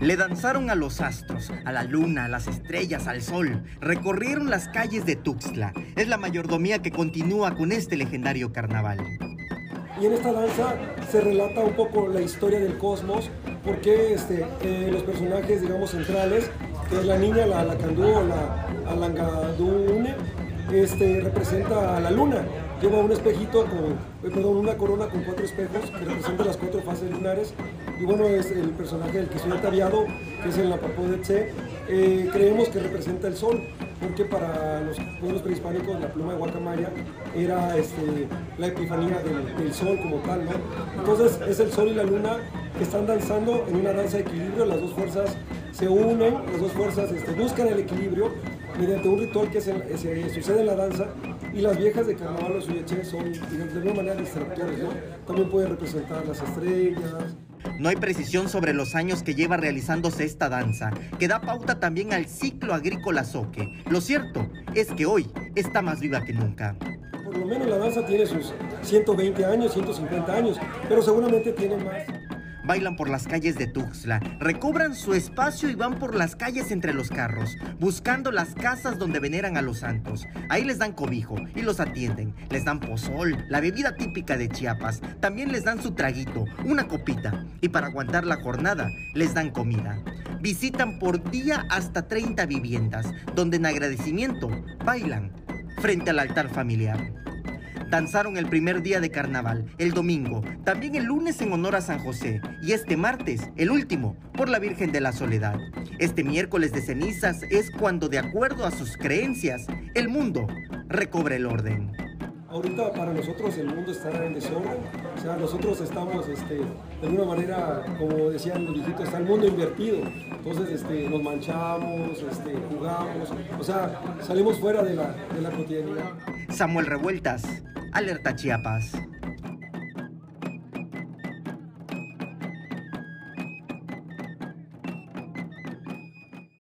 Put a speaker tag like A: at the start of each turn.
A: Le danzaron a los astros, a la luna, a las estrellas, al sol. Recorrieron las calles de Tuxtla. Es la mayordomía que continúa con este legendario carnaval.
B: Y en esta danza se relata un poco la historia del cosmos, porque este, eh, los personajes, digamos, centrales, que es la niña, la Alacandú o la Alangadune, este, representa a la luna. Lleva un espejito con, eh, perdón, una corona con cuatro espejos que representa las cuatro fases lunares. Y bueno, es el personaje del que soy ataviado, que es el Napapo de Tse. Eh, creemos que representa el sol, porque para los pueblos prehispánicos la pluma de guacamaya era este, la epifanía del, del, sol como tal, ¿no? Entonces es el sol y la luna que están danzando en una danza de equilibrio, las dos fuerzas se unen, las dos fuerzas este, buscan el equilibrio mediante un ritual que se, se, sucede en la danza y las viejas de carnaval o suyeche son digamos, de alguna manera distractores, ¿no? También puede representar las estrellas.
A: No hay precisión sobre los años que lleva realizándose esta danza, que da pauta también al ciclo agrícola soque. Lo cierto es que hoy está más viva que nunca.
B: Por lo menos la danza tiene sus 120 años, 150 años, pero seguramente tiene más
A: bailan por las calles de Tuxtla, recobran su espacio y van por las calles entre los carros, buscando las casas donde veneran a los santos. Ahí les dan cobijo y los atienden, les dan pozol, la bebida típica de Chiapas, también les dan su traguito, una copita, y para aguantar la jornada les dan comida. Visitan por día hasta 30 viviendas, donde en agradecimiento bailan frente al altar familiar. Danzaron el primer día de carnaval, el domingo, también el lunes en honor a San José y este martes, el último, por la Virgen de la Soledad. Este miércoles de cenizas es cuando, de acuerdo a sus creencias, el mundo recobra el orden.
B: Ahorita para nosotros el mundo está en desorden, o sea, nosotros estamos este, de alguna manera, como decían los viejitos, está el mundo invertido, entonces este, nos manchamos, este, jugamos, o sea, salimos fuera de la, de la cotidianidad.
A: Samuel Revueltas, Alerta Chiapas.